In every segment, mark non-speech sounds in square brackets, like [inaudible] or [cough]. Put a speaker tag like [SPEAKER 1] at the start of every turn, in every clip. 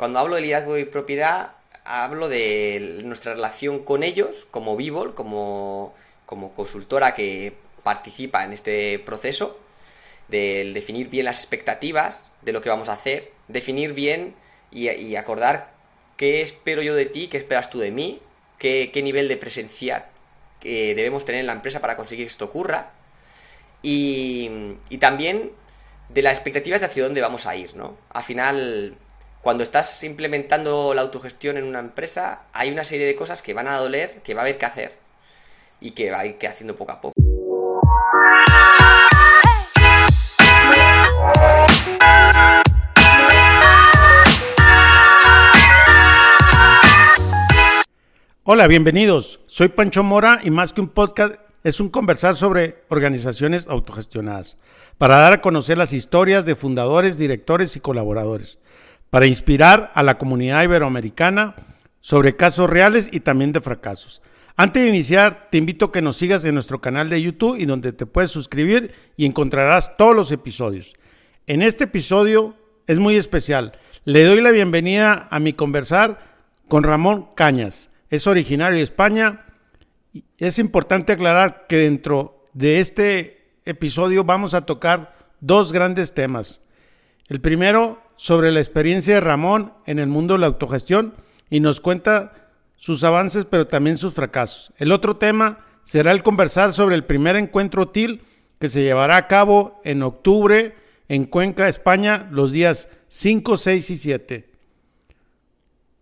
[SPEAKER 1] cuando hablo de liderazgo y propiedad, hablo de nuestra relación con ellos, como Vivol, como, como consultora que participa en este proceso, del definir bien las expectativas de lo que vamos a hacer, definir bien y, acordar qué espero yo de ti, qué esperas tú de mí, qué, nivel de presencia eh, debemos tener en la empresa para conseguir que esto ocurra. Y, y, también de las expectativas de hacia dónde vamos a ir, ¿no? Al final, cuando estás implementando la autogestión en una empresa, hay una serie de cosas que van a doler, que va a haber que hacer y que va a ir haciendo poco a poco.
[SPEAKER 2] Hola, bienvenidos. Soy Pancho Mora y más que un podcast es un conversar sobre organizaciones autogestionadas, para dar a conocer las historias de fundadores, directores y colaboradores, para inspirar a la comunidad iberoamericana sobre casos reales y también de fracasos. Antes de iniciar, te invito a que nos sigas en nuestro canal de YouTube y donde te puedes suscribir y encontrarás todos los episodios. En este episodio es muy especial. Le doy la bienvenida a mi conversar con Ramón Cañas es originario de España. Es importante aclarar que dentro de este episodio vamos a tocar dos grandes temas. El primero sobre la experiencia de Ramón en el mundo de la autogestión y nos cuenta sus avances pero también sus fracasos. El otro tema será el conversar sobre el primer encuentro TIL que se llevará a cabo en octubre en Cuenca, España, los días 5, 6 y 7.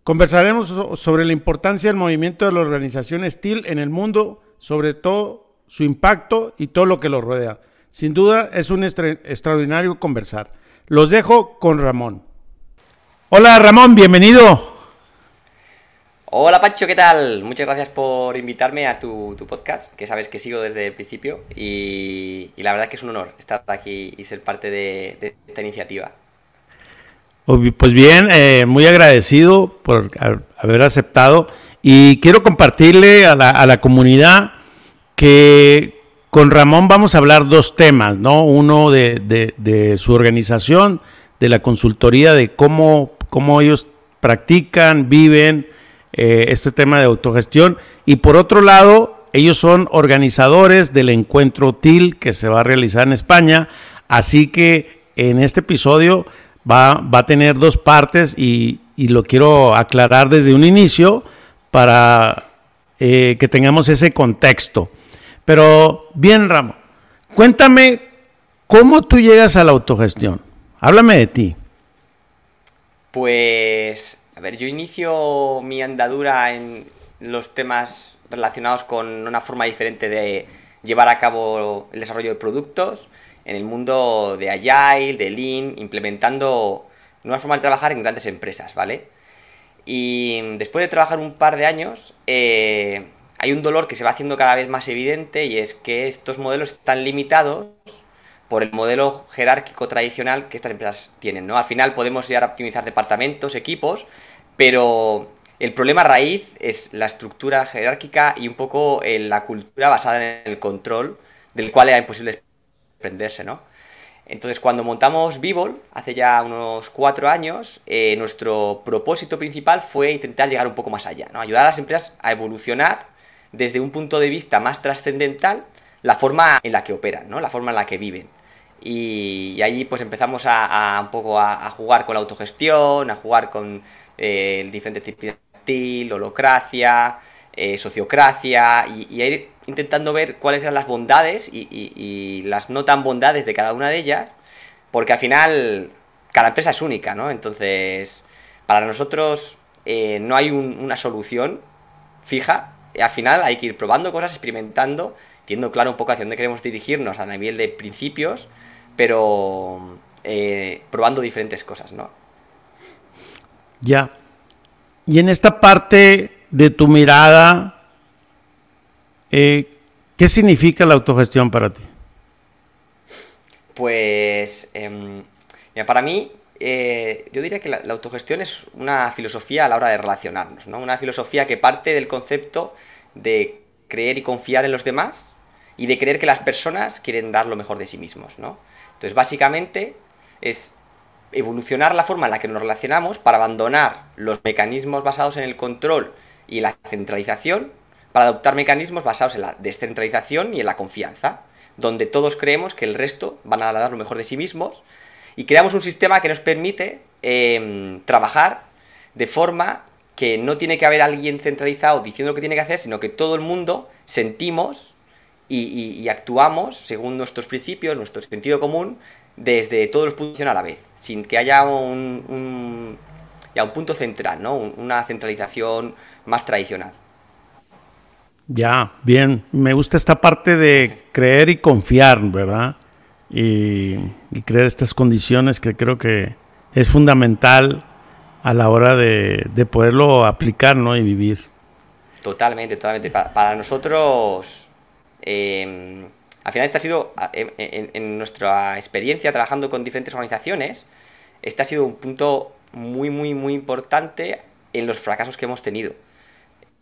[SPEAKER 2] Conversaremos sobre la importancia del movimiento de la organización STIL en el mundo, sobre todo su impacto y todo lo que lo rodea. Sin duda es un extraordinario conversar. Los dejo con Ramón. Hola Ramón, bienvenido.
[SPEAKER 1] Hola Pacho, ¿qué tal? Muchas gracias por invitarme a tu, podcast, que sabes que sigo desde el principio y, la verdad que es un honor estar aquí y ser parte de esta iniciativa.
[SPEAKER 2] Pues bien, eh, muy agradecido por haber aceptado y quiero compartirle a la, comunidad que con Ramón vamos a hablar dos temas, ¿no? Uno de, su organización, de la consultoría, de cómo, ellos practican, viven eh, este tema de autogestión. Y por otro lado, ellos son organizadores del encuentro TIL que se va a realizar en España. Así que en este episodio va, a tener dos partes y, lo quiero aclarar desde un inicio para eh, que tengamos ese contexto. Pero bien, Ramo, cuéntame cómo tú llegas a la autogestión. Háblame de ti.
[SPEAKER 1] Pues, a ver, yo inicio mi andadura en los temas relacionados con una forma diferente de llevar a cabo el desarrollo de productos en el mundo de Agile, de Lean, implementando nuevas formas de trabajar en grandes empresas, ¿vale? Y después de trabajar un par de años, eh, hay un dolor que se va haciendo cada vez más evidente y es que estos modelos están limitados por el modelo jerárquico tradicional que estas empresas tienen, ¿no? Al final podemos llegar a optimizar departamentos, equipos, pero el problema raíz es la estructura jerárquica y un poco eh, la cultura basada en el control, del cual era imposible prenderse, ¿no? Entonces, cuando montamos Vivol, hace ya unos cuatro años, eh, nuestro propósito principal fue intentar llegar un poco más allá, ¿no? Ayudar a las empresas a evolucionar desde un punto de vista más trascendental la forma en la que operan, ¿no? La forma en la que viven. Y, ahí pues empezamos a, un poco a, jugar con la autogestión, a jugar con eh, diferentes tipos de estilo, holocracia, eh, sociocracia y, ir intentando ver cuáles eran las bondades y, las no tan bondades de cada una de ellas, porque al final cada empresa es única, ¿no? Entonces, para nosotros eh, no hay una solución fija, al final hay que ir probando cosas, experimentando, teniendo claro un poco hacia dónde queremos dirigirnos a nivel de principios, pero eh, probando diferentes cosas, ¿no?
[SPEAKER 2] Ya. Y en esta parte de tu mirada, eh, ¿qué significa la autogestión para ti?
[SPEAKER 1] Pues, em, para mí, eh, yo diría que la, autogestión es una filosofía a la hora de relacionarnos, ¿no? Una filosofía que parte del concepto de creer y confiar en los demás y de creer que las personas quieren dar lo mejor de sí mismos, ¿no? Entonces, básicamente, es evolucionar la forma en la que nos relacionamos para abandonar los mecanismos basados en el control y la centralización para adoptar mecanismos basados en la descentralización y en la confianza, donde todos creemos que el resto van a dar lo mejor de sí mismos y creamos un sistema que nos permite em, trabajar de forma que no tiene que haber alguien centralizado diciendo lo que tiene que hacer, sino que todo el mundo sentimos y, actuamos según nuestros principios, nuestro sentido común, desde todos los puntos a la vez, sin que haya un, un, un punto central, ¿no? una centralización más tradicional.
[SPEAKER 2] Ya, bien. Me gusta esta parte de creer y confiar, ¿verdad? Y, creer estas condiciones que creo que es fundamental a la hora de, poderlo aplicar, ¿no? Y vivir.
[SPEAKER 1] Totalmente, totalmente. Para, nosotros, em, al final, este ha sido, en, en, nuestra experiencia trabajando con diferentes organizaciones, este ha sido un punto muy, muy, muy importante en los fracasos que hemos tenido.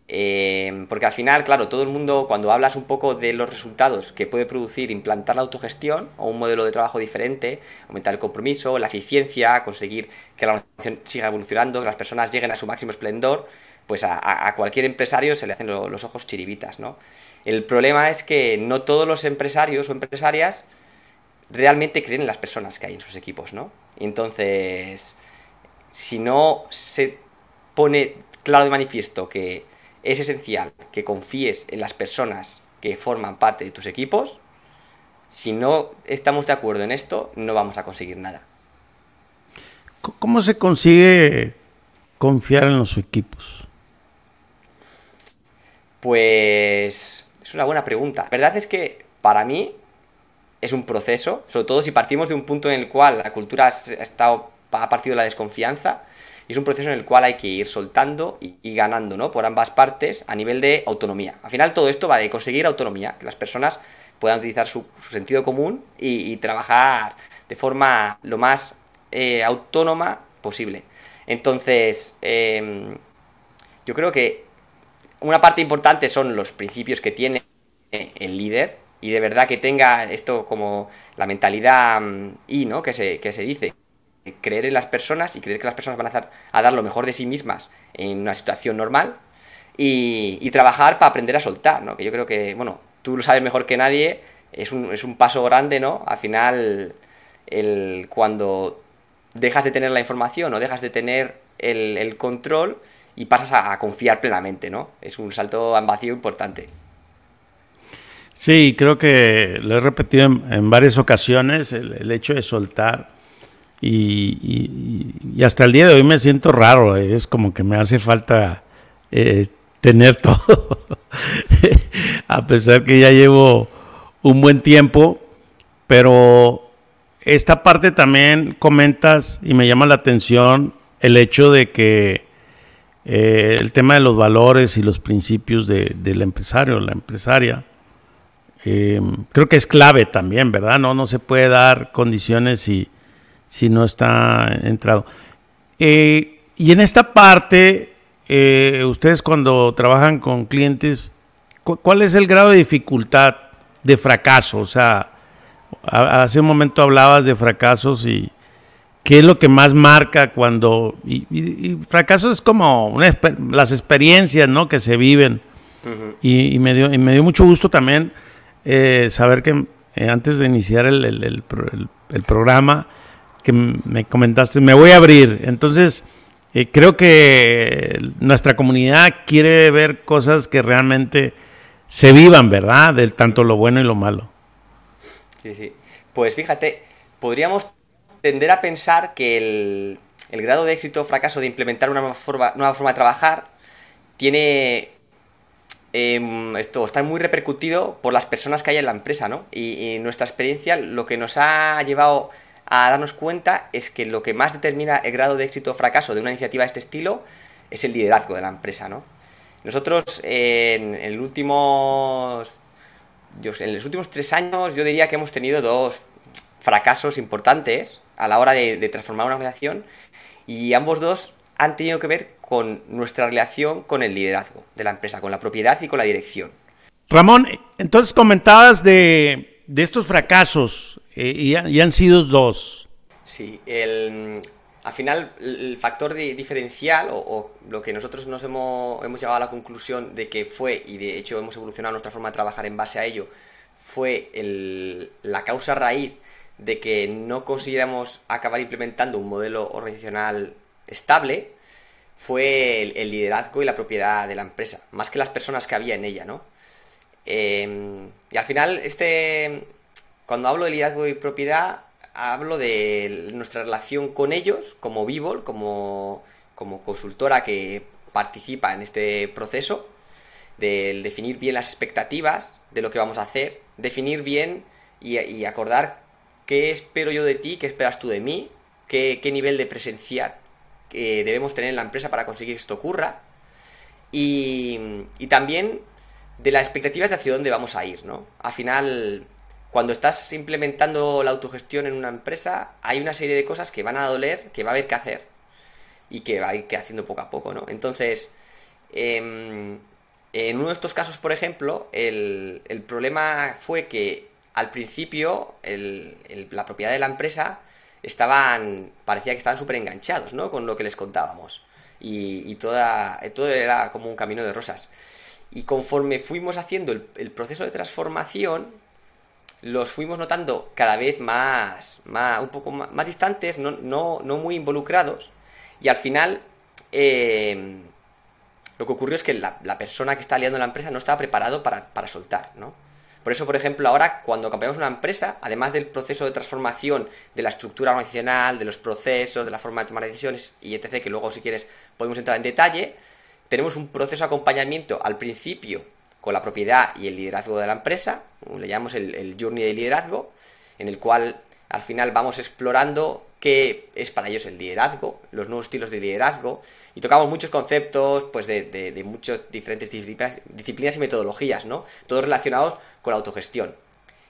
[SPEAKER 1] Eh, porque al final, claro, todo el mundo, cuando hablas un poco de los resultados que puede producir implantar la autogestión o un modelo de trabajo diferente, aumentar el compromiso, la eficiencia, conseguir que la organización siga evolucionando, que las personas lleguen a su máximo esplendor, pues a, cualquier empresario se le hacen los ojos chiribitas, ¿no? El problema es que no todos los empresarios o empresarias realmente creen en las personas que hay en sus equipos, ¿no? Entonces, si no se pone claro de manifiesto que es esencial que confíes en las personas que forman parte de tus equipos. Si no estamos de acuerdo en esto, no vamos a conseguir nada.
[SPEAKER 2] ¿Cómo se consigue confiar en los equipos?
[SPEAKER 1] Pues es una buena pregunta. La verdad es que para mí es un proceso, sobre todo si partimos de un punto en el cual la cultura ha, estado, ha partido de la desconfianza y es un proceso en el cual hay que ir soltando y, ganando, ¿no? Por ambas partes a nivel de autonomía. Al final todo esto va de conseguir autonomía, que las personas puedan utilizar su, sentido común y, trabajar de forma lo más eh, autónoma posible. Entonces, em, yo creo que una parte importante son los principios que tiene el líder y de verdad que tenga esto como la mentalidad mm, y ¿no? Que se, que se dice, creer en las personas y creer que las personas van a, a dar lo mejor de sí mismas en una situación normal y, trabajar para aprender a soltar, ¿no? Que yo creo que, bueno, tú lo sabes mejor que nadie, es un, es un paso grande, ¿no? Al final, el, cuando dejas de tener la información o dejas de tener el, control y pasas a, confiar plenamente, ¿no? Es un salto en vacío importante.
[SPEAKER 2] Sí, creo que lo he repetido en, varias ocasiones, el, hecho de soltar y, hasta el día de hoy me siento raro, eh, es como que me hace falta eh, tener [laughs] todo, a pesar que ya llevo un buen tiempo, pero esta parte también comentas y me llama la atención el hecho de que eh, el tema de los valores y los principios del empresario, la empresaria, creo que es clave también, ¿verdad? No, no se puede dar condiciones y si no está entrado. Eh, y en esta parte, eh, ustedes cuando trabajan con clientes, ¿cuál es el grado de dificultad de fracaso? O sea, hace un momento hablabas de fracasos y qué es lo que más marca cuando... Y, fracaso es como las experiencias ¿no? que se viven. y, me dio, y me dio mucho gusto también eh, saber que antes de iniciar el, el programa, que me comentaste, me voy a abrir. Entonces, eh, creo que nuestra comunidad quiere ver cosas que realmente se vivan, ¿verdad? Del tanto lo bueno y lo malo.
[SPEAKER 1] Sí, sí. Pues fíjate, podríamos tender a pensar que el, grado de éxito o fracaso de implementar una nueva forma, nueva forma de trabajar tiene em, esto está muy repercutido por las personas que hay en la empresa, ¿no? Y, y, nuestra experiencia lo que nos ha llevado a darnos cuenta es que lo que más determina el grado de éxito o fracaso de una iniciativa de este estilo es el liderazgo de la empresa, ¿no? Nosotros en, el últimos, en los últimos tres años yo diría que hemos tenido dos fracasos importantes a la hora de, de transformar una organización y ambos dos han tenido que ver con nuestra relación con el liderazgo de la empresa, con la propiedad y con la dirección.
[SPEAKER 2] Ramón, entonces comentabas de, de estos fracasos eh, y, han sido dos.
[SPEAKER 1] Sí, el, al final el factor diferencial o, lo que nosotros nos hemos, hemos llegado a la conclusión de que fue, y de hecho hemos evolucionado nuestra forma de trabajar en base a ello, fue la causa raíz de que no consiguiéramos acabar implementando un modelo organizacional estable, fue el, liderazgo y la propiedad de la empresa, más que las personas que había en ella, ¿no? Em, y al final, este, cuando hablo de liderazgo y propiedad, hablo de nuestra relación con ellos, como Vivol, como, como consultora que participa en este proceso, del definir bien las expectativas de lo que vamos a hacer, definir bien y, acordar qué espero yo de ti, qué esperas tú de mí, qué, nivel de presencia que debemos tener en la empresa para conseguir que esto ocurra. Y, y, también de las expectativas de hacia dónde vamos a ir, ¿no? Al final, cuando estás implementando la autogestión en una empresa, hay una serie de cosas que van a doler, que va a haber que hacer y que va a ir que haciendo poco a poco, ¿no? Entonces, em, en uno de estos casos, por ejemplo, el, problema fue que al principio la propiedad de la empresa estaban, parecía que estaban súper enganchados, ¿no? Con lo que les contábamos. Y, toda, todo era como un camino de rosas. Y conforme fuimos haciendo el proceso de transformación, los fuimos notando cada vez más, más un poco más, distantes, no, muy involucrados. Y al final, eh, lo que ocurrió es que la, persona que está liando la empresa no estaba preparado para, para, soltar, ¿no? Por eso, por ejemplo, ahora cuando cambiamos una empresa, además del proceso de transformación de la estructura organizacional, de los procesos, de la forma de tomar decisiones y etc., que luego si quieres podemos entrar en detalle, tenemos un proceso de acompañamiento al principio con la propiedad y el liderazgo de la empresa, le llamamos el, journey de liderazgo, en el cual al final vamos explorando qué es para ellos el liderazgo, los nuevos estilos de liderazgo, y tocamos muchos conceptos pues de, de, muchas diferentes disciplinas, y metodologías, ¿no? Todos relacionados con la autogestión.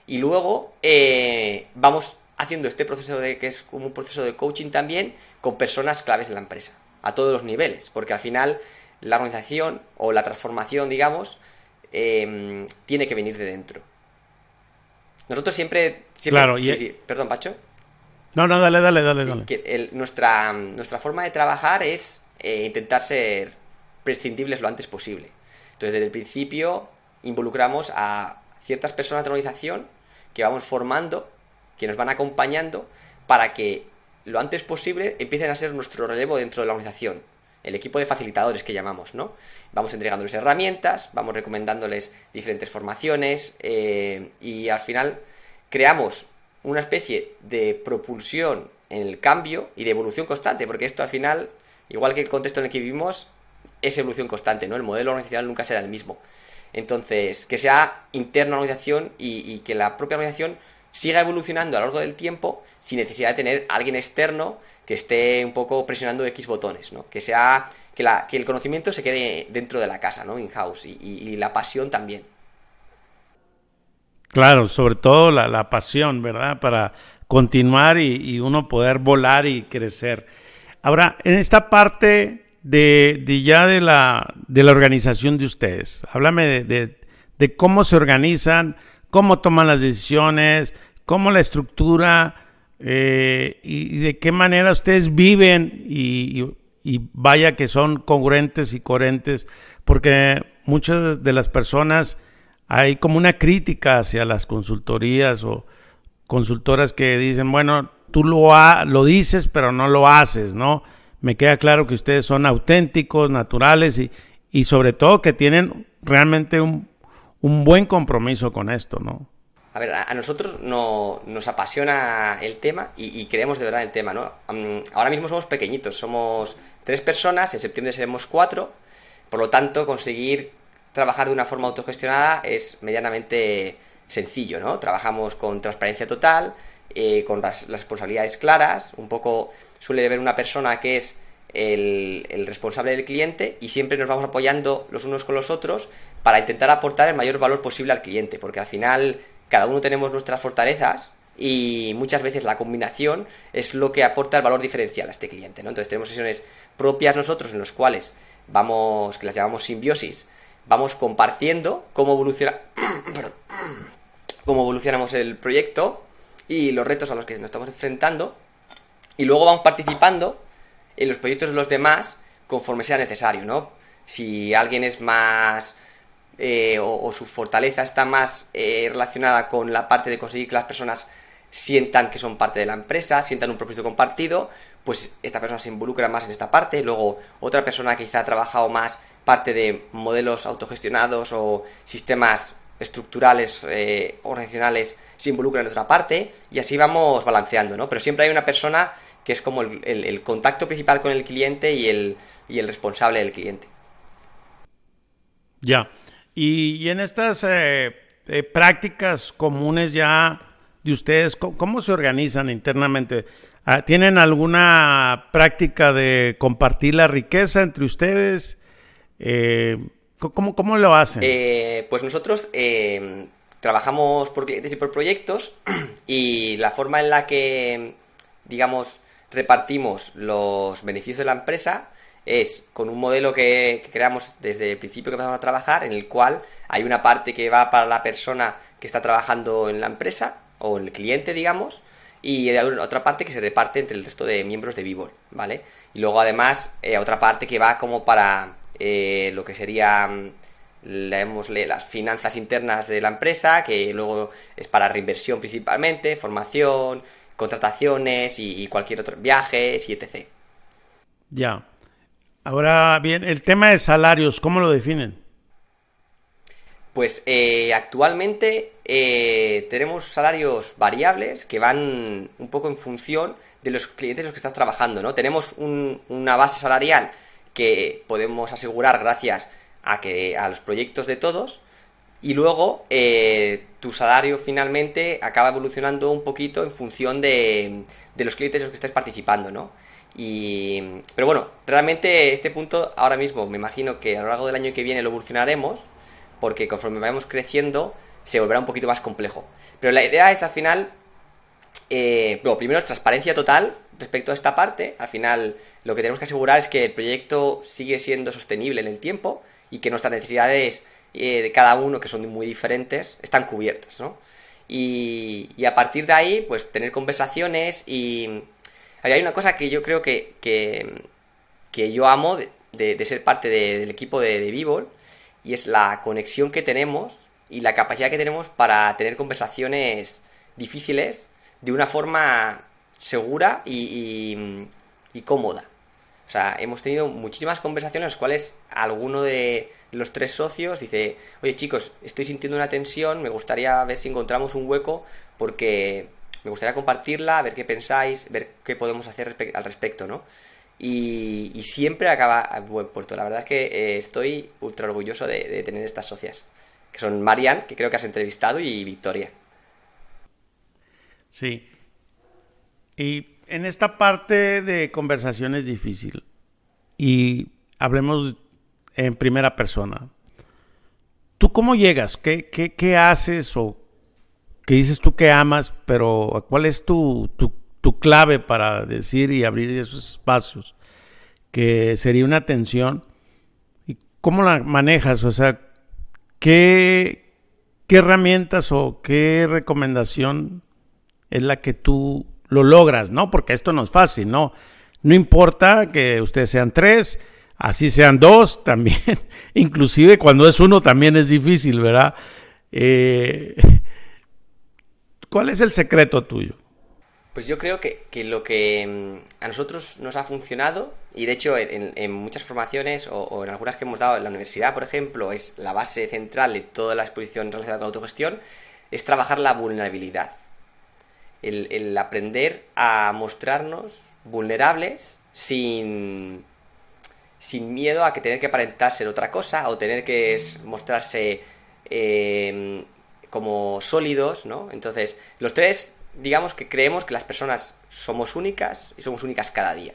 [SPEAKER 1] Y luego eh, vamos haciendo este proceso de que es como un proceso de coaching también con personas claves de la empresa, a todos los niveles, porque al final la organización o la transformación, digamos, Em, tiene que venir de dentro. Nosotros siempre...
[SPEAKER 2] claro,
[SPEAKER 1] y... sí, Perdón, Pacho.
[SPEAKER 2] No, no, dale, dale, dale. dale.
[SPEAKER 1] nuestra, nuestra forma de trabajar es eh, intentar ser prescindibles lo antes posible. Entonces, desde el principio involucramos a ciertas personas de la organización que vamos formando, que nos van acompañando para que lo antes posible empiecen a ser nuestro relevo dentro de la organización el equipo de facilitadores que llamamos, ¿no? Vamos entregándoles herramientas, vamos recomendándoles diferentes formaciones eh, y al final creamos una especie de propulsión en el cambio y de evolución constante, porque esto al final, igual que el contexto en el que vivimos, es evolución constante, ¿no? El modelo organizacional nunca será el mismo. Entonces, que sea interna la organización y, y que la propia organización siga evolucionando a lo largo del tiempo sin necesidad de tener alguien externo que esté un poco presionando X botones, ¿no? Que sea, que, la, que el conocimiento se quede dentro de la casa, ¿no? In-house y, la pasión también.
[SPEAKER 2] Claro, sobre todo la, pasión, ¿verdad? Para continuar y, uno poder volar y crecer. Ahora, en esta parte de, ya de la, de la organización de ustedes, háblame de, de cómo se organizan, cómo toman las decisiones, cómo la estructura eh, y, de qué manera ustedes viven y, vaya que son congruentes y coherentes, porque muchas de las personas hay como una crítica hacia las consultorías o consultoras que dicen, bueno, tú lo, lo dices pero no lo haces, ¿no? Me queda claro que ustedes son auténticos, naturales y, y sobre todo que tienen realmente un, un buen compromiso con esto, ¿no?
[SPEAKER 1] A ver, a nosotros no, nos apasiona el tema y, creemos de verdad el tema, ¿no? ahora mismo somos pequeñitos, somos tres personas, en septiembre seremos cuatro, por lo tanto conseguir trabajar de una forma autogestionada es medianamente sencillo, ¿no? Trabajamos con transparencia total, eh, con las, responsabilidades claras, un poco suele haber una persona que es el, responsable del cliente y siempre nos vamos apoyando los unos con los otros para intentar aportar el mayor valor posible al cliente, porque al final cada uno tenemos nuestras fortalezas y muchas veces la combinación es lo que aporta el valor diferencial a este cliente, ¿no? Entonces tenemos sesiones propias nosotros en las cuales vamos, que las llamamos simbiosis, vamos compartiendo cómo evoluciona, [coughs] [coughs] cómo evolucionamos el proyecto y los retos a los que nos estamos enfrentando Y luego vamos participando en los proyectos de los demás conforme sea necesario, ¿no? Si alguien es más... Eh, o, su fortaleza está más eh, relacionada con la parte de conseguir que las personas sientan que son parte de la empresa, sientan un propósito compartido, pues esta persona se involucra más en esta parte, luego otra persona que quizá ha trabajado más parte de modelos autogestionados o sistemas estructurales eh, organizacionales se involucra en otra parte y así vamos balanceando, ¿no? Pero siempre hay una persona que es como el, contacto principal con el cliente y el, y el responsable del cliente.
[SPEAKER 2] Ya. Y, en estas eh, eh, prácticas comunes ya de ustedes, ¿cómo, se organizan internamente? Ah, ¿Tienen alguna práctica de compartir la riqueza entre ustedes? Eh, ¿cómo, ¿cómo, lo hacen?
[SPEAKER 1] pues nosotros trabajamos por clientes y por proyectos [clears throat] y la forma en la que, digamos, repartimos los beneficios de la empresa es con un modelo que, creamos desde el principio que empezamos a trabajar, en el cual hay una parte que va para la persona que está trabajando en la empresa, o el cliente, digamos, y otra parte que se reparte entre el resto de miembros de Vivol, ¿vale? Y luego además eh, otra parte que va como para eh, lo que sería, leemosle, las finanzas internas de la empresa, que luego es para reinversión principalmente, formación, contrataciones y, cualquier otro, viajes y etc.
[SPEAKER 2] Ya. Ahora bien, el tema de salarios, ¿cómo lo definen?
[SPEAKER 1] Pues eh, actualmente eh, tenemos salarios variables que van un poco en función de los clientes los que estás trabajando, ¿no? Tenemos una base salarial que podemos asegurar gracias a que a los proyectos de todos y luego eh, tu salario finalmente acaba evolucionando un poquito en función de, los clientes en los que estés participando, ¿no? Y, pero bueno, realmente este punto ahora mismo me imagino que a lo largo del año que viene lo evolucionaremos, porque conforme vayamos creciendo se volverá un poquito más complejo. Pero la idea es al final, eh, bueno, primero transparencia total respecto a esta parte. Al final lo que tenemos que asegurar es que el proyecto sigue siendo sostenible en el tiempo y que nuestras necesidades eh, de cada uno, que son muy diferentes, están cubiertas, ¿no? Y, a partir de ahí, pues tener conversaciones y... Hay una cosa que yo creo que, que, yo amo de, ser parte del equipo de, de y es la conexión que tenemos y la capacidad que tenemos para tener conversaciones difíciles de una forma segura y cómoda. O sea, hemos tenido muchísimas conversaciones en las cuales alguno de los tres socios dice, oye chicos, estoy sintiendo una tensión, me gustaría ver si encontramos un hueco porque me gustaría compartirla, ver qué pensáis, ver qué podemos hacer al respecto, ¿no? Y, siempre acaba a buen puerto. La verdad es que eh, estoy ultra orgulloso de, tener estas socias, que son Marian, que creo que has entrevistado, y Victoria.
[SPEAKER 2] Sí. Y en esta parte de conversación es difícil. Y hablemos en primera persona. ¿Tú cómo llegas? ¿Qué, qué, haces o qué dices tú que amas? Pero ¿cuál es tu, tu, tu, clave para decir y abrir esos espacios? Que sería una tensión. ¿Y cómo la manejas? O sea, ¿qué, qué herramientas o qué recomendación es la que tú lo logras, ¿no? Porque esto no es fácil, ¿no? No importa que ustedes sean tres, así sean dos [laughs] también, inclusive cuando es uno también es difícil, ¿verdad? Eh, [laughs] ¿Cuál es el secreto tuyo?
[SPEAKER 1] Pues yo creo que, lo que mm, a nosotros nos ha funcionado, y de hecho en, muchas formaciones o, en algunas que hemos dado en la universidad, por ejemplo, es la base central de toda la exposición relacionada con autogestión, es trabajar la vulnerabilidad el, aprender a mostrarnos vulnerables sin, sin miedo a que tener que aparentar ser otra cosa o tener que mostrarse eh, como sólidos, ¿no? Entonces, los tres, digamos que creemos que las personas somos únicas y somos únicas cada día.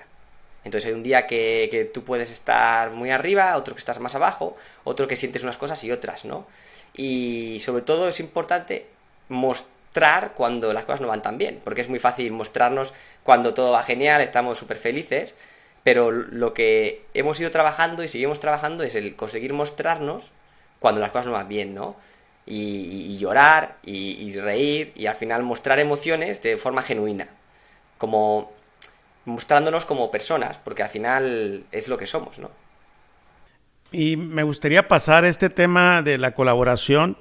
[SPEAKER 1] Entonces hay un día que, que tú puedes estar muy arriba, otro que estás más abajo, otro que sientes unas cosas y otras, ¿no? Y sobre todo es importante mostrar cuando las cosas no van tan bien, porque es muy fácil mostrarnos cuando todo va genial, estamos súper felices, pero lo que hemos ido trabajando y seguimos trabajando es el conseguir mostrarnos cuando las cosas no van bien, ¿no? Y, llorar y, reír y al final mostrar emociones de forma genuina. Como mostrándonos como personas, porque al final es lo que somos, ¿no?
[SPEAKER 2] Y me gustaría pasar este tema de la colaboración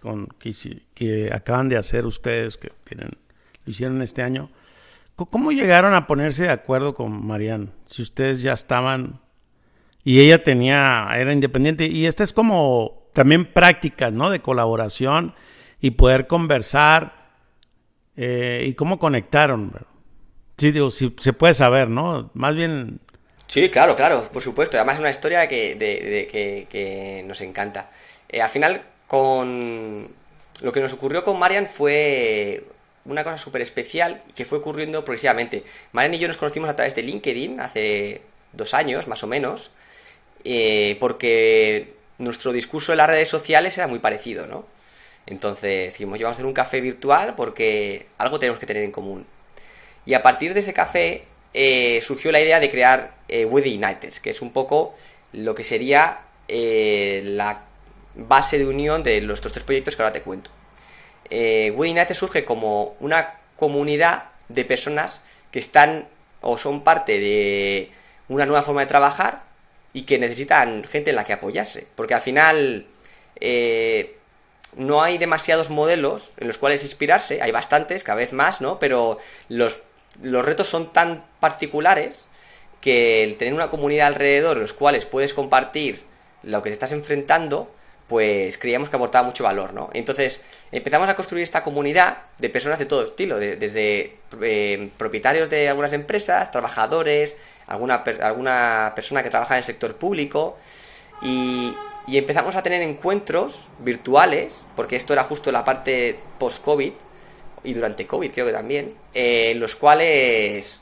[SPEAKER 2] con que, que acaban de hacer ustedes, que tienen, lo hicieron este año. ¿Cómo llegaron a ponerse de acuerdo con Marianne? Si ustedes ya estaban y ella tenía, era independiente. Y esta es como también prácticas, ¿no? De colaboración y poder conversar eh, y cómo conectaron. Sí, digo, si se puede saber, ¿no? Más bien...
[SPEAKER 1] Sí, claro, claro, por supuesto. Además es una historia que, de, que, nos encanta. Eh, al final, con lo que nos ocurrió con Marian fue una cosa súper especial que fue ocurriendo progresivamente. Marian y yo nos conocimos a través de LinkedIn hace dos años, más o menos, eh, porque nuestro discurso en las redes sociales era muy parecido, ¿no? Entonces dijimos, vamos a hacer un café virtual porque algo tenemos que tener en común. Y a partir de ese café eh, surgió la idea de crear eh, Uniters, que es un poco lo que sería eh, la base de unión de nuestros tres proyectos que ahora te cuento. Eh, Uniters surge como una comunidad de personas que están o son parte de una nueva forma de trabajar y que necesitan gente en la que apoyarse. Porque al final eh, no hay demasiados modelos en los cuales inspirarse, hay bastantes, cada vez más, ¿no? Pero los, los retos son tan particulares que el tener una comunidad alrededor en los cuales puedes compartir lo que te estás enfrentando, pues creíamos que aportaba mucho valor, ¿no? Entonces empezamos a construir esta comunidad de personas de todo estilo, desde eh, propietarios de algunas empresas, trabajadores, alguna, alguna persona que trabaja en el sector público y, empezamos a tener encuentros virtuales, porque esto era justo la parte post-COVID y durante COVID creo que también, eh, en los cuales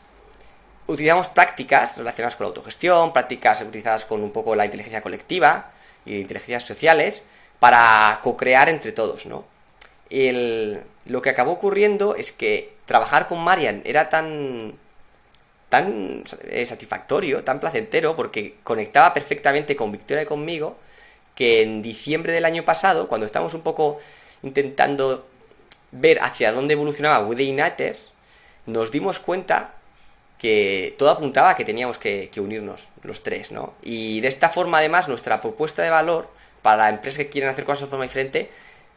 [SPEAKER 1] utilizamos prácticas relacionadas con la autogestión, prácticas utilizadas con un poco la inteligencia colectiva y inteligencias sociales para co-crear entre todos, ¿no? lo que acabó ocurriendo es que trabajar con Marian era tan tan eh, satisfactorio, tan placentero, porque conectaba perfectamente con Victoria y conmigo, que en diciembre del año pasado, cuando estábamos un poco intentando ver hacia dónde evolucionaba We the Uniters, nos dimos cuenta que todo apuntaba a que teníamos que, unirnos los tres, ¿no? Y de esta forma, además, nuestra propuesta de valor para empresas que quieren hacer cosas de forma diferente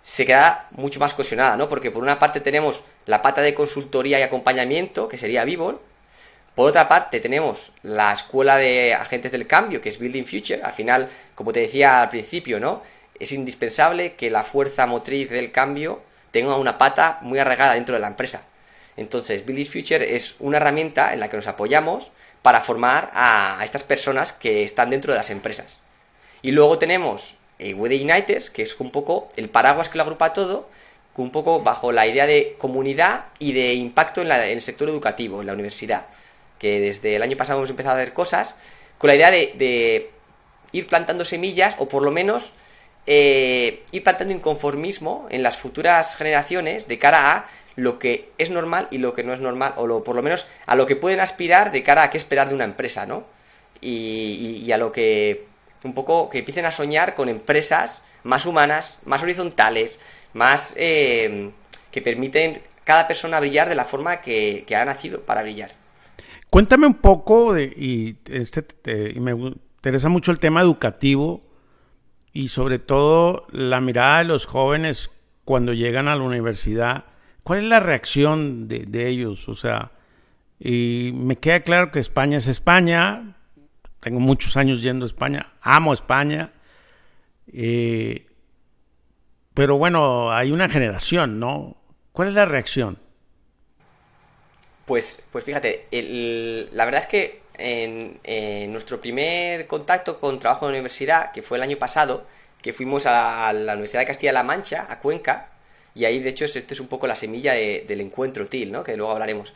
[SPEAKER 1] se queda mucho más cohesionada, ¿no? Porque por una parte tenemos la pata de consultoría y acompañamiento, que sería Vivon, por otra parte, tenemos la escuela de agentes del cambio, que es Building Future. Al final, como te decía al principio, ¿no? Es indispensable que la fuerza motriz del cambio tenga una pata muy arraigada dentro de la empresa. Entonces, Building Future es una herramienta en la que nos apoyamos para formar a estas personas que están dentro de las empresas. Y luego tenemos eh, Uniters, que es un poco el paraguas que lo agrupa todo, un poco bajo la idea de comunidad y de impacto en, en el sector educativo, en la universidad que desde el año pasado hemos empezado a hacer cosas, con la idea de, ir plantando semillas o por lo menos eh, ir plantando inconformismo en las futuras generaciones de cara a lo que es normal y lo que no es normal, o lo, por lo menos a lo que pueden aspirar de cara a qué esperar de una empresa, ¿no? Y, a lo que un poco que empiecen a soñar con empresas más humanas, más horizontales, más eh, que permiten cada persona brillar de la forma que ha nacido para brillar.
[SPEAKER 2] Cuéntame un poco, de, y, este, me interesa mucho el tema educativo y sobre todo la mirada de los jóvenes cuando llegan a la universidad. ¿Cuál es la reacción de, ellos? O sea, y me queda claro que España es España. Tengo muchos años yendo a España. Amo España. Eh, pero bueno, hay una generación, ¿no? ¿Cuál es la reacción?
[SPEAKER 1] Pues, pues fíjate, la verdad es que en, nuestro primer contacto con trabajo de universidad, que fue el año pasado, que fuimos a la Universidad de Castilla-La Mancha, a Cuenca, y ahí de hecho esto es un poco la semilla del encuentro TIL, ¿no? que luego hablaremos.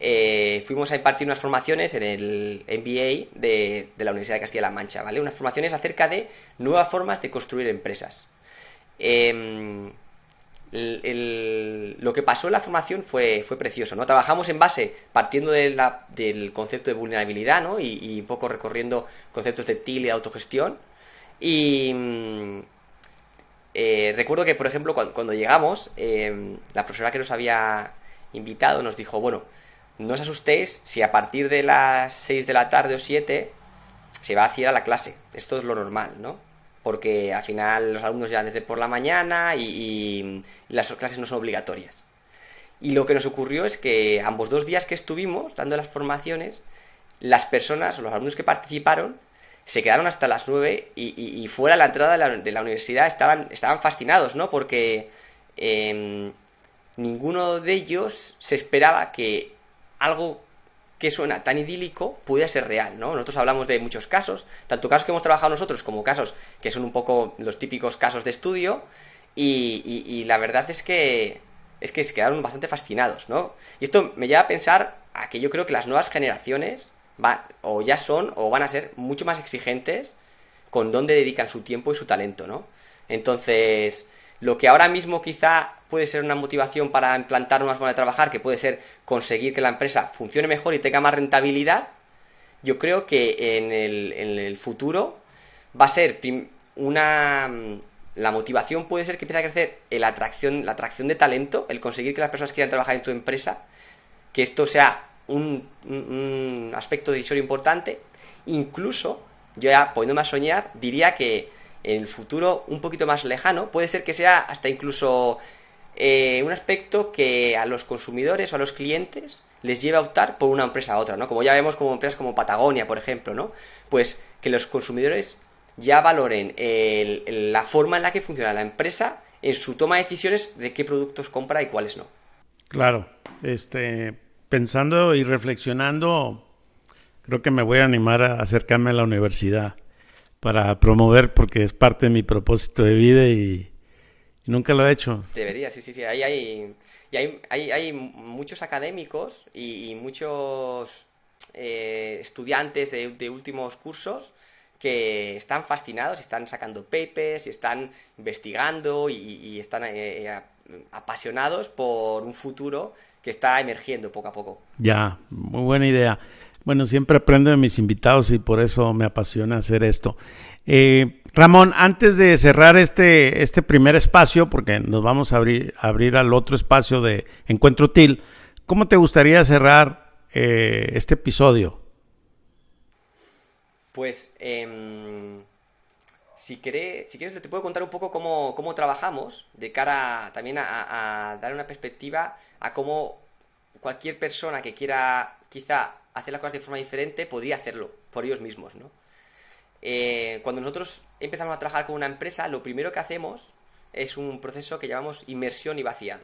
[SPEAKER 1] Eh, fuimos a impartir unas formaciones en el MBA de, de la Universidad de Castilla-La Mancha, ¿vale? Unas formaciones acerca de nuevas formas de construir empresas. Eh, lo que pasó en la formación fue, fue precioso, ¿no? Trabajamos en base, partiendo del concepto de vulnerabilidad, ¿no? Y, un poco recorriendo conceptos de TIL y de autogestión. Y eh, recuerdo que, por ejemplo, cuando, llegamos, em, la profesora que nos había invitado nos dijo, bueno, no os asustéis si a partir de las 6 de la tarde o 7 se va a hacer a la clase. Esto es lo normal, ¿no? Porque al final los alumnos llegan desde por la mañana y, las clases no son obligatorias. Y lo que nos ocurrió es que ambos dos días que estuvimos dando las formaciones, las personas o los alumnos que participaron se quedaron hasta las 9 y, fuera de la entrada de la, universidad estaban, estaban fascinados, ¿no? Porque em, ninguno de ellos se esperaba que algo que suena tan idílico pudiera ser real, ¿no? Nosotros hablamos de muchos casos, tanto casos que hemos trabajado nosotros como casos que son un poco los típicos casos de estudio, y, la verdad es que es que se quedaron bastante fascinados, ¿no? Y esto me lleva a pensar a que yo creo que las nuevas generaciones van, o ya son o van a ser mucho más exigentes con dónde dedican su tiempo y su talento, ¿no? Entonces, lo que ahora mismo quizá puede ser una motivación para implantar una forma de trabajar, que puede ser conseguir que la empresa funcione mejor y tenga más rentabilidad, yo creo que en el, futuro va a ser una... La motivación puede ser que empiece a crecer la atracción, la atracción de talento, el conseguir que las personas quieran trabajar en tu empresa, que esto sea un, un aspecto decisorio importante, incluso, yo ya poniéndome a soñar, diría que en el futuro un poquito más lejano, puede ser que sea hasta incluso eh, un aspecto que a los consumidores o a los clientes les lleve a optar por una empresa a otra, ¿no? Como ya vemos como empresas como Patagonia, por ejemplo, ¿no? Pues que los consumidores ya valoren la forma en la que funciona la empresa en su toma de decisiones de qué productos compra y cuáles no.
[SPEAKER 2] Claro, este, pensando y reflexionando, creo que me voy a animar a acercarme a la universidad para promover porque es parte de mi propósito de vida y, nunca lo he hecho.
[SPEAKER 1] Debería, sí, sí, sí. Hay, hay, y hay, hay, hay muchos académicos y, muchos eh, estudiantes de, últimos cursos que están fascinados, y están sacando papers, y están investigando y, están eh, eh, apasionados por un futuro que está emergiendo poco a poco.
[SPEAKER 2] Ya, muy buena idea. Bueno, siempre aprendo de mis invitados y por eso me apasiona hacer esto. Eh, Ramón, antes de cerrar este, este primer espacio, porque nos vamos a abrir, abrir al otro espacio de Encuentro Útil, ¿cómo te gustaría cerrar eh, este episodio?
[SPEAKER 1] Pues, em, si, quieres, te puedo contar un poco cómo, trabajamos de cara también a dar una perspectiva a cómo cualquier persona que quiera quizá hacer las cosas de forma diferente, podría hacerlo por ellos mismos, ¿no? Eh, cuando nosotros empezamos a trabajar con una empresa, lo primero que hacemos es un proceso que llamamos inmersión y vaciado.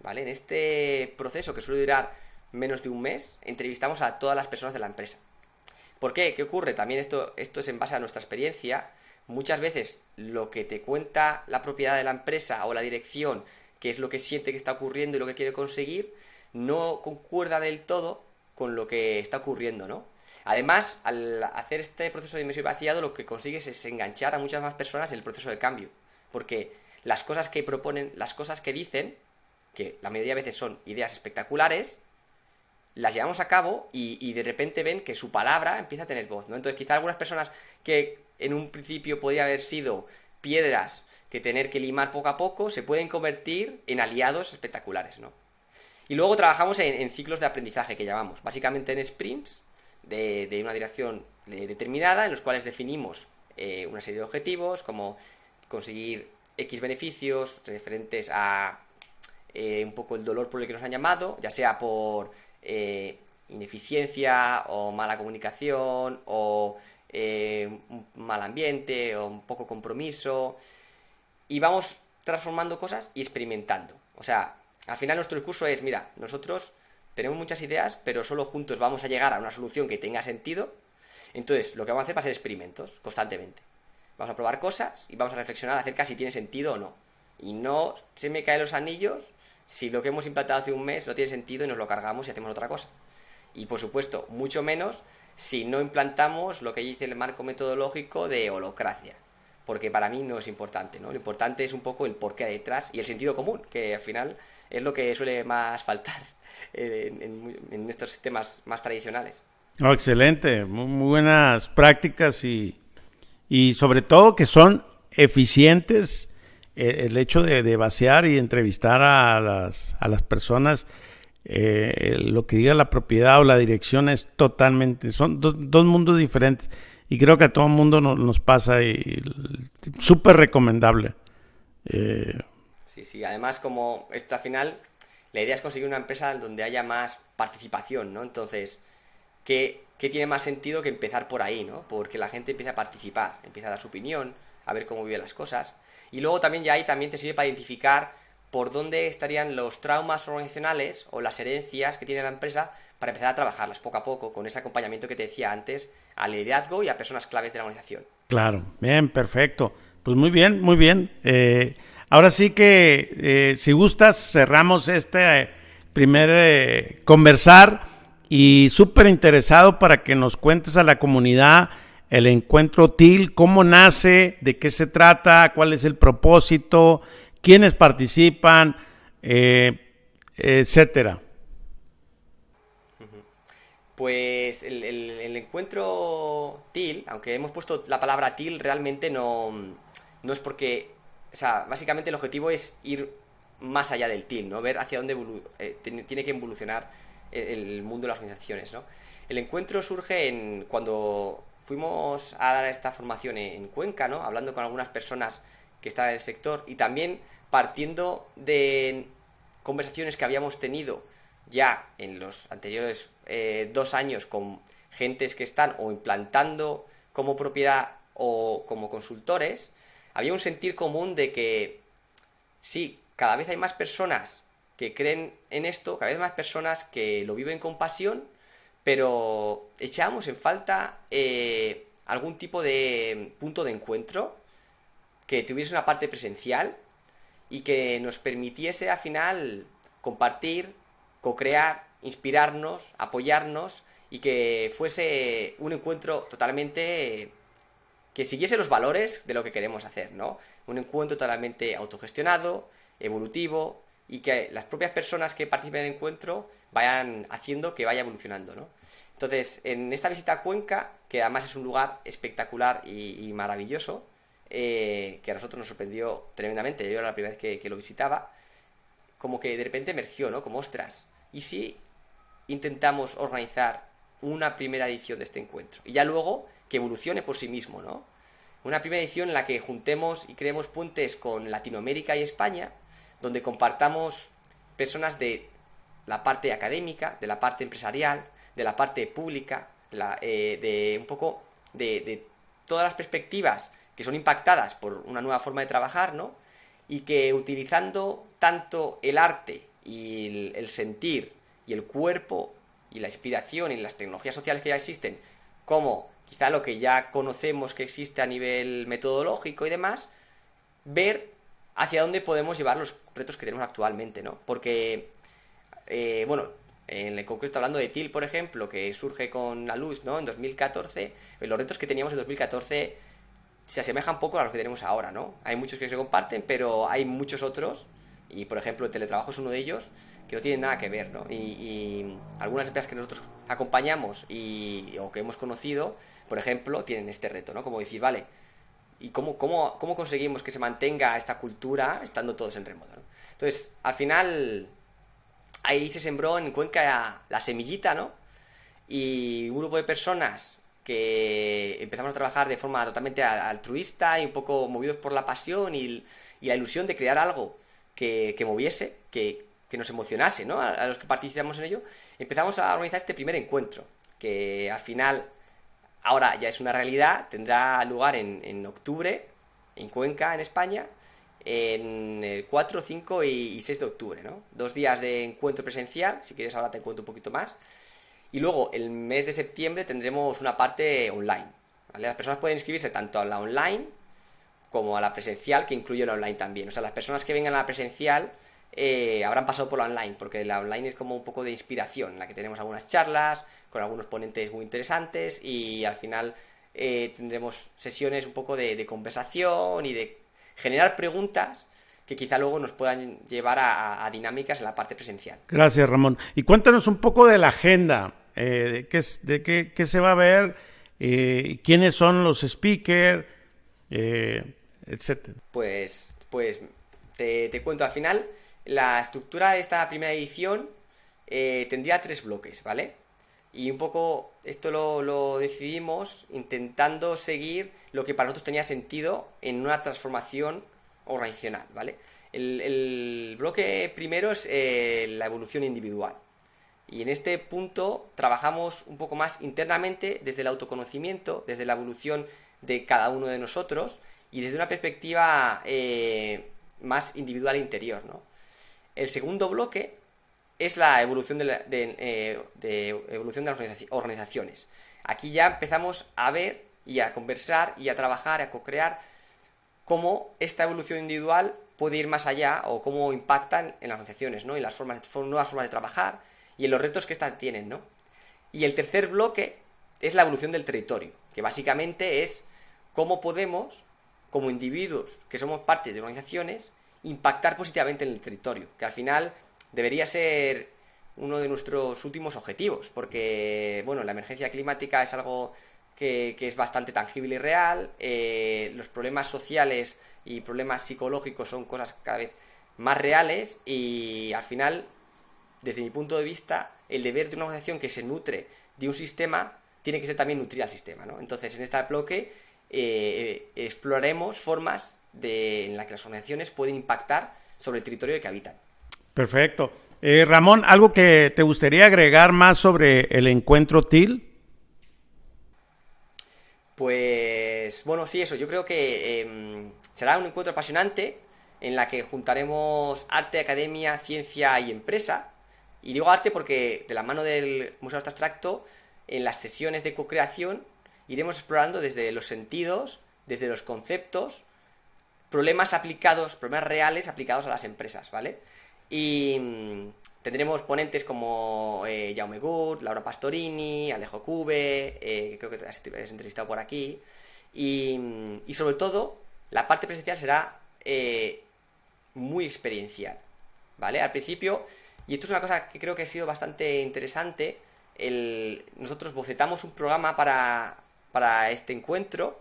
[SPEAKER 1] ¿Vale? En este proceso, que suele durar menos de un mes, entrevistamos a todas las personas de la empresa. ¿Por qué? ¿Qué ocurre? También esto, esto es en base a nuestra experiencia. Muchas veces lo que te cuenta la propiedad de la empresa o la dirección, que es lo que siente que está ocurriendo y lo que quiere conseguir, no concuerda del todo con lo que está ocurriendo, ¿no? Además, al hacer este proceso de inmersión vaciado, lo que consigues es enganchar a muchas más personas en el proceso de cambio. Porque las cosas que proponen, las cosas que dicen, que la mayoría de veces son ideas espectaculares, las llevamos a cabo y, de repente ven que su palabra empieza a tener voz, ¿no? Entonces, quizá algunas personas que en un principio podría haber sido piedras que tener que limar poco a poco, se pueden convertir en aliados espectaculares, ¿no? Y luego trabajamos en, ciclos de aprendizaje que llamamos, básicamente en sprints de, una dirección determinada, en los cuales definimos eh, una serie de objetivos, como conseguir X beneficios referentes a eh, un poco el dolor por el que nos han llamado, ya sea por eh, ineficiencia o mala comunicación o un mal ambiente o un poco compromiso. Y vamos transformando cosas y experimentando. O sea, al final nuestro discurso es, mira, nosotros tenemos muchas ideas, pero solo juntos vamos a llegar a una solución que tenga sentido. Entonces, lo que vamos a hacer va a ser experimentos constantemente. Vamos a probar cosas y vamos a reflexionar acerca si tiene sentido o no. Y no se me caen los anillos si lo que hemos implantado hace un mes no tiene sentido y nos lo cargamos y hacemos otra cosa. Y por supuesto, mucho menos si no implantamos lo que dice el marco metodológico de holocracia porque para mí no es importante, ¿no? Lo importante es un poco el porqué detrás y el sentido común, que al final es lo que suele más faltar [laughs] en, estos sistemas más tradicionales.
[SPEAKER 2] Oh, excelente, muy, buenas prácticas y, y, sobre todo que son eficientes eh, el hecho de, vaciar y entrevistar a las, a las personas eh, lo que diga la propiedad o la dirección es totalmente, son dos mundos diferentes y creo que a todo el mundo nos pasa y, súper recomendable.
[SPEAKER 1] Eh, sí, sí, además como esta final, la idea es conseguir una empresa donde haya más participación, ¿no? Entonces, ¿qué, ¿qué, tiene más sentido que empezar por ahí, ¿no? Porque la gente empieza a participar, empieza a dar su opinión, a ver cómo viven las cosas. Y luego también ya ahí también te sirve para identificar por dónde estarían los traumas organizacionales o las herencias que tiene la empresa para empezar a trabajarlas poco a poco con ese acompañamiento que te decía antes al liderazgo y a personas claves de la organización.
[SPEAKER 2] Claro, bien, perfecto. Pues muy bien, muy bien. Eh, ahora sí que, eh, si gustas, cerramos este eh, primer conversar y súper interesado para que nos cuentes a la comunidad el encuentro TIL, cómo nace, de qué se trata, cuál es el propósito, quiénes participan, etcétera.
[SPEAKER 1] Pues el, encuentro TIL, aunque hemos puesto la palabra TIL, realmente no, no es porque. O sea, básicamente el objetivo es ir más allá del TIL, ¿no? Ver hacia dónde eh, tiene que evolucionar el, mundo de las organizaciones, ¿no? El encuentro surge en cuando fuimos a dar esta formación en Cuenca, ¿no? Hablando con algunas personas que están en el sector y también partiendo de conversaciones que habíamos tenido ya en los anteriores eh, dos años con gentes que están o implantando como propiedad o como consultores, había un sentir común de que sí, cada vez hay más personas que creen en esto, cada vez más personas que lo viven con pasión, pero echábamos en falta eh, algún tipo de punto de encuentro que tuviese una parte presencial y que nos permitiese al final compartir, co-crear, inspirarnos, apoyarnos y que fuese un encuentro totalmente que siguiese los valores de lo que queremos hacer, ¿no? Un encuentro totalmente autogestionado, evolutivo y que las propias personas que participen en el encuentro vayan haciendo que vaya evolucionando, ¿no? Entonces, en esta visita a Cuenca, que además es un lugar espectacular y, maravilloso, eh, que a nosotros nos sorprendió tremendamente, yo era la primera vez que, lo visitaba, como que de repente emergió, ¿no? Como ostras, ¿y si intentamos organizar una primera edición de este encuentro? Y ya luego que evolucione por sí mismo, ¿no? Una primera edición en la que juntemos y creemos puentes con Latinoamérica y España, donde compartamos personas de la parte académica, de la parte empresarial, de la parte pública, de, eh, un poco de, todas las perspectivas que son impactadas por una nueva forma de trabajar, ¿no? Y que utilizando tanto el arte y el, sentir y el cuerpo y la inspiración y las tecnologías sociales que ya existen, como quizá lo que ya conocemos que existe a nivel metodológico y demás, ver hacia dónde podemos llevar los retos que tenemos actualmente, ¿no? Porque, eh, bueno, en el concreto hablando de TIL, por ejemplo, que surge con la luz, ¿no? En 2014, eh, los retos que teníamos en 2014 se asemejan poco a los que tenemos ahora, ¿no? Hay muchos que se comparten, pero hay muchos otros y por ejemplo el teletrabajo es uno de ellos que no tiene nada que ver, ¿no? Y, algunas empresas que nosotros acompañamos y, o que hemos conocido, por ejemplo, tienen este reto, ¿no? Como decir, vale, ¿y cómo, cómo, cómo conseguimos que se mantenga esta cultura estando todos en remoto? Entonces, al final, ahí se sembró en Cuenca la semillita, ¿no? Y un grupo de personas que empezamos a trabajar de forma totalmente altruista y un poco movidos por la pasión y, y la ilusión de crear algo que, moviese, que, nos emocionase, ¿no? A, los que participamos en ello, empezamos a organizar este primer encuentro, que al final ahora ya es una realidad, tendrá lugar en, octubre, en Cuenca, en España, en el 4, 5 y, 6 de octubre, ¿no? Dos días de encuentro presencial, si quieres ahora te cuento un poquito más. Y luego, el mes de septiembre tendremos una parte online. Las personas pueden inscribirse tanto a la online como a la presencial, que incluye la online también. O sea, las personas que vengan a la presencial eh, habrán pasado por la online, porque la online es como un poco de inspiración, en la que tenemos algunas charlas con algunos ponentes muy interesantes y al final eh, tendremos sesiones un poco de, conversación y de generar preguntas que quizá luego nos puedan llevar a, dinámicas en la parte presencial.
[SPEAKER 2] Gracias, Ramón. Y cuéntanos un poco de la agenda, eh, qué, de qué, se va a ver, quiénes son los speakers, eh, etcétera.
[SPEAKER 1] Pues, pues te, cuento al final, la estructura de esta primera edición eh, tendría tres bloques, ¿vale? Y un poco esto lo, decidimos intentando seguir lo que para nosotros tenía sentido en una transformación organizacional, ¿vale? El, bloque primero es eh, la evolución individual. Y en este punto trabajamos un poco más internamente desde el autoconocimiento, desde la evolución de cada uno de nosotros y desde una perspectiva eh, más individual e interior. ¿no? El segundo bloque es la evolución de, eh, evolución de las organizaciones. Aquí ya empezamos a ver y a conversar y a trabajar, a co-crear cómo esta evolución individual puede ir más allá o cómo impactan en las organizaciones, ¿no? Y las formas, nuevas formas de trabajar y en los retos que estas tienen, ¿no? Y el tercer bloque es la evolución del territorio, que básicamente es cómo podemos, como individuos que somos parte de organizaciones, impactar positivamente en el territorio, que al final debería ser uno de nuestros últimos objetivos, porque, bueno, la emergencia climática es algo que, es bastante tangible y real, eh, los problemas sociales y problemas psicológicos son cosas cada vez más reales y al final, desde mi punto de vista, el deber de una organización que se nutre de un sistema tiene que ser también nutrir al sistema, ¿no? Entonces, en este bloque eh, exploraremos formas de, en las que las organizaciones pueden impactar sobre el territorio que habitan.
[SPEAKER 2] Perfecto. Eh, Ramón, ¿algo que te gustaría agregar más sobre el encuentro TIL?
[SPEAKER 1] Pues bueno, sí, eso. Yo creo que em, será un encuentro apasionante en la que juntaremos arte, academia, ciencia y empresa. Y digo arte porque de la mano del Museo Arte Abstracto, en las sesiones de co-creación, iremos explorando desde los sentidos, desde los conceptos, problemas aplicados, problemas reales aplicados a las empresas, ¿vale? Y mm, tendremos ponentes como eh, Jaume Gut, Laura Pastorini, Alejo Cube, eh, creo que te has entrevistado por aquí. Y, mm, y, sobre todo, la parte presencial será eh, muy experiencial, ¿vale? Al principio, y esto es una cosa que creo que ha sido bastante interesante, nosotros bocetamos un programa para, para este encuentro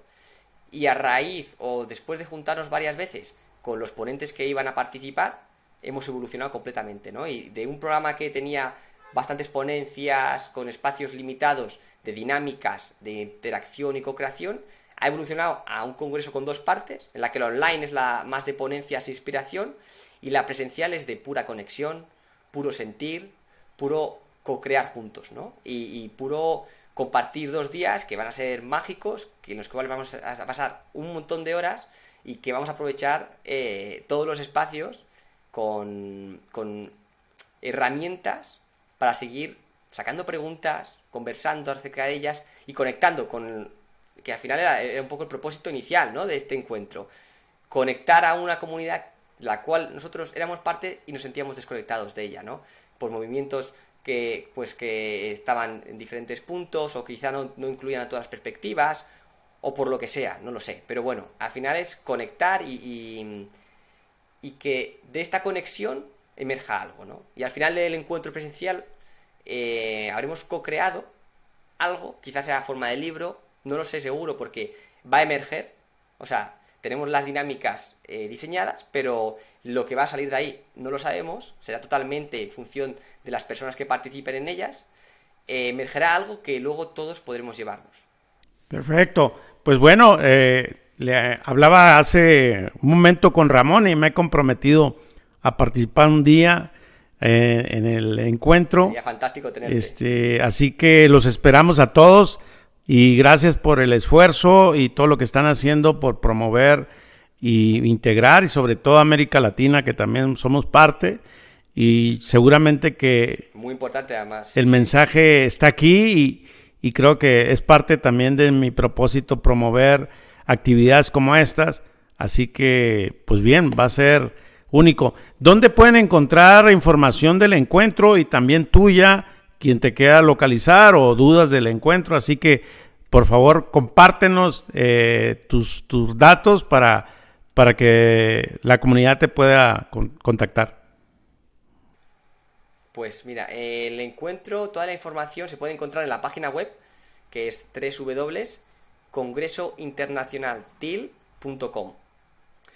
[SPEAKER 1] y a raíz o después de juntarnos varias veces con los ponentes que iban a participar, hemos evolucionado completamente, ¿no? Y de un programa que tenía bastantes ponencias con espacios limitados de dinámicas de interacción y co-creación, ha evolucionado a un congreso con dos partes, en la que la online es la más de ponencias e inspiración y la presencial es de pura conexión, puro sentir, puro co-crear juntos, ¿no? Y, puro compartir dos días que van a ser mágicos, que en los cuales vamos a pasar un montón de horas y que vamos a aprovechar eh, todos los espacios con, herramientas para seguir sacando preguntas, conversando acerca de ellas y conectando con, que al final era, un poco el propósito inicial ¿no? de este encuentro, conectar a una comunidad la cual nosotros éramos parte y nos sentíamos desconectados de ella, ¿no? Por movimientos que, pues, que estaban en diferentes puntos o quizá no, no incluían a todas las perspectivas o por lo que sea, no lo sé. Pero bueno, al final es conectar y y que de esta conexión emerja algo, ¿no? Y al final del encuentro presencial eh, habremos co-creado algo, quizás sea forma de libro, no lo sé seguro porque va a emerger, o sea, tenemos las dinámicas eh, diseñadas, pero lo que va a salir de ahí no lo sabemos, será totalmente en función de las personas que participen en ellas, eh, emergerá algo que luego todos podremos llevarnos.
[SPEAKER 2] Perfecto, pues bueno, eh, le hablaba hace un momento con Ramón y me he comprometido a participar un día eh, en el encuentro.
[SPEAKER 1] Sería fantástico tenerte.
[SPEAKER 2] Este, así que los esperamos a todos y gracias por el esfuerzo y todo lo que están haciendo por promover y integrar y sobre todo América Latina que también somos parte y seguramente que
[SPEAKER 1] muy importante además
[SPEAKER 2] el mensaje está aquí y, y creo que es parte también de mi propósito promover actividades como estas. Así que, pues bien, va a ser único. ¿Dónde pueden encontrar información del encuentro y también tuya, quien te quiera localizar o dudas del encuentro? Así que, por favor, compártenos eh, tus, tus, datos para, para que la comunidad te pueda contactar.
[SPEAKER 1] Pues mira, el encuentro, toda la información se puede encontrar en la página web, que es www congresointernacionaltil.com.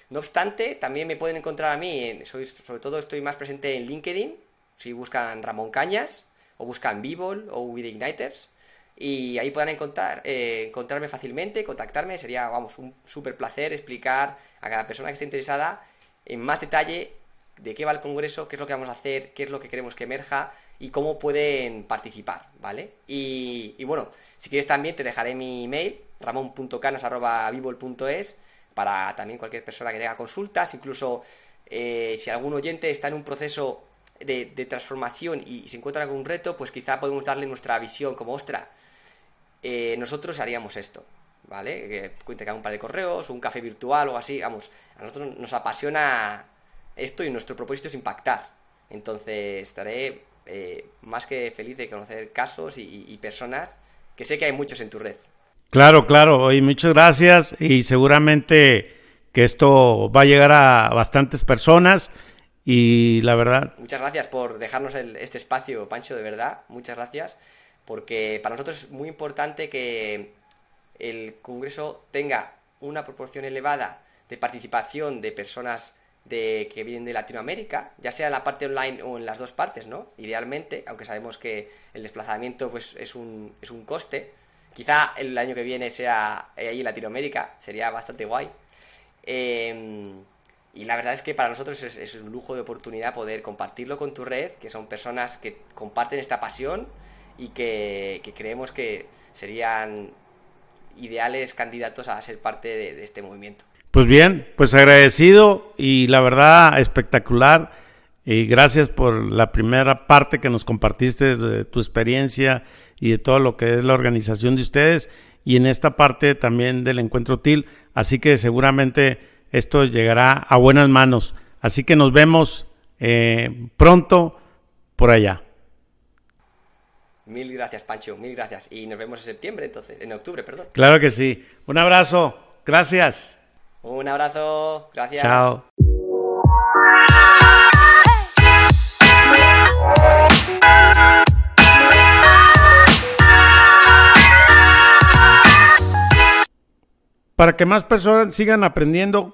[SPEAKER 1] No obstante, también me pueden encontrar a mí, soy, sobre todo estoy más presente en LinkedIn, si buscan Ramón Cañas o buscan Bivol o With Igniters y ahí puedan encontrar, eh, encontrarme fácilmente, contactarme, sería, vamos, un súper placer explicar a cada persona que esté interesada en más detalle de qué va el Congreso, qué es lo que vamos a hacer, qué es lo que queremos que emerja y cómo pueden participar, ¿vale? Y, bueno, si quieres también te dejaré mi email, ramon.canas.vivol.es, para también cualquier persona que tenga consultas, incluso eh, si algún oyente está en un proceso de, transformación y, se encuentra con un reto, pues quizá podemos darle nuestra visión como, ostra, eh, nosotros haríamos esto, ¿vale? Cuente que un par de correos, un café virtual o así, vamos, a nosotros nos apasiona esto y nuestro propósito es impactar. Entonces estaré eh, más que feliz de conocer casos y, personas que sé que hay muchos en tu red.
[SPEAKER 2] Claro, claro, y muchas gracias y seguramente que esto va a llegar a bastantes personas y la verdad...
[SPEAKER 1] Muchas gracias por dejarnos este espacio, Pancho, de verdad, muchas gracias, porque para nosotros es muy importante que el Congreso tenga una proporción elevada de participación de personas de, que vienen de Latinoamérica, ya sea en la parte online o en las dos partes, ¿no? Idealmente, aunque sabemos que el desplazamiento pues, es, un, es un coste. Quizá el año que viene sea ahí en Latinoamérica, sería bastante guay. Em, y la verdad es que para nosotros es, un lujo de oportunidad poder compartirlo con tu red, que son personas que comparten esta pasión y que, creemos que serían ideales candidatos a ser parte de este movimiento.
[SPEAKER 2] Pues bien, pues agradecido y la verdad espectacular. Y gracias por la primera parte que nos compartiste de tu experiencia y de todo lo que es la organización de ustedes y en esta parte también del encuentro TIL. Así que seguramente esto llegará a buenas manos. Así que nos vemos eh, pronto por allá.
[SPEAKER 1] Mil gracias, Pancho, mil gracias. Y nos vemos en septiembre, entonces, en octubre, perdón.
[SPEAKER 2] Claro que sí. Un abrazo. Gracias.
[SPEAKER 1] Un abrazo, gracias.
[SPEAKER 2] Chao. Para que más personas sigan aprendiendo,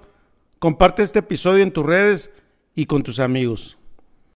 [SPEAKER 2] comparte este episodio en tus redes y con tus amigos.